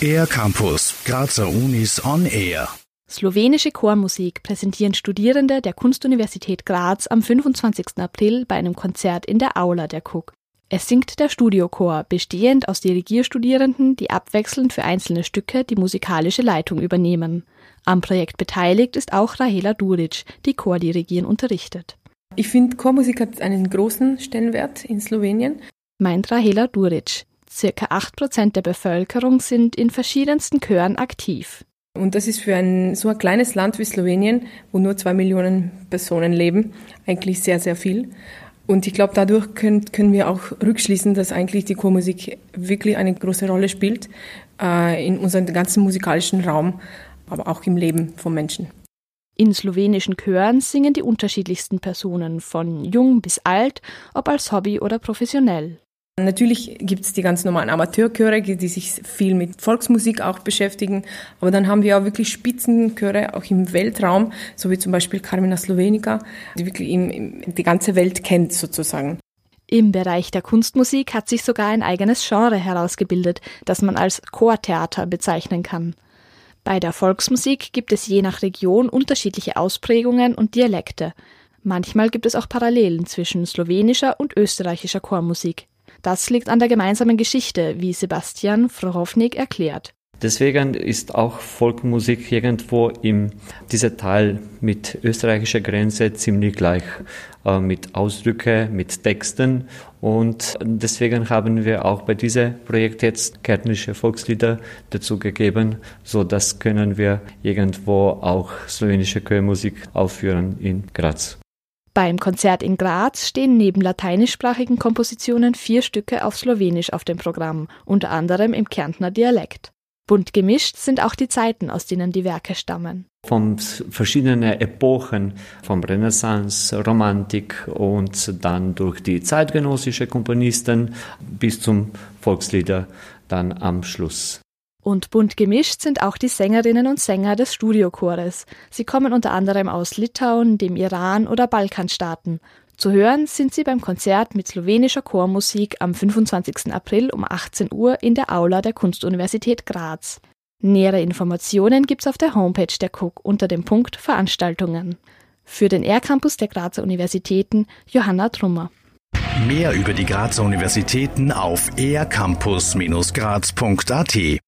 Air Campus, Grazer Unis on Air. Slowenische Chormusik präsentieren Studierende der Kunstuniversität Graz am 25. April bei einem Konzert in der Aula der KUK. Es singt der Studiochor, bestehend aus Dirigierstudierenden, die abwechselnd für einzelne Stücke die musikalische Leitung übernehmen. Am Projekt beteiligt ist auch Rahela Duric, die Chordirigieren unterrichtet. Ich finde, Chormusik hat einen großen Stellenwert in Slowenien. Meint Rahela Duric. Circa 8% der Bevölkerung sind in verschiedensten Chören aktiv. Und das ist für ein so ein kleines Land wie Slowenien, wo nur zwei Millionen Personen leben, eigentlich sehr, sehr viel. Und ich glaube, dadurch können, können wir auch rückschließen, dass eigentlich die Chormusik wirklich eine große Rolle spielt äh, in unserem ganzen musikalischen Raum, aber auch im Leben von Menschen. In slowenischen Chören singen die unterschiedlichsten Personen, von jung bis alt, ob als Hobby oder professionell. Natürlich gibt es die ganz normalen Amateurchöre, die sich viel mit Volksmusik auch beschäftigen. Aber dann haben wir auch wirklich Spitzenchöre, auch im Weltraum, so wie zum Beispiel Carmina Slovenica, die wirklich im, die ganze Welt kennt sozusagen. Im Bereich der Kunstmusik hat sich sogar ein eigenes Genre herausgebildet, das man als Chortheater bezeichnen kann. Bei der Volksmusik gibt es je nach Region unterschiedliche Ausprägungen und Dialekte. Manchmal gibt es auch Parallelen zwischen slowenischer und österreichischer Chormusik. Das liegt an der gemeinsamen Geschichte, wie Sebastian Frohownik erklärt. Deswegen ist auch Folkmusik irgendwo im dieser Teil mit österreichischer Grenze ziemlich gleich äh, mit Ausdrücke, mit Texten und deswegen haben wir auch bei diesem Projekt jetzt kärntnische Volkslieder dazu gegeben, so dass können wir irgendwo auch slowenische Chörmusik aufführen in Graz. Beim Konzert in Graz stehen neben lateinischsprachigen Kompositionen vier Stücke auf Slowenisch auf dem Programm, unter anderem im Kärntner Dialekt. Bunt gemischt sind auch die Zeiten, aus denen die Werke stammen. Von verschiedenen Epochen, vom Renaissance, Romantik und dann durch die zeitgenössische Komponisten bis zum Volkslieder dann am Schluss. Und bunt gemischt sind auch die Sängerinnen und Sänger des Studiochores. Sie kommen unter anderem aus Litauen, dem Iran oder Balkanstaaten. Zu hören sind sie beim Konzert mit slowenischer Chormusik am 25. April um 18 Uhr in der Aula der Kunstuniversität Graz. Nähere Informationen gibt's auf der Homepage der KUK unter dem Punkt Veranstaltungen. Für den R-Campus der Grazer Universitäten Johanna Trummer. Mehr über die Grazer Universitäten auf ercampus-graz.at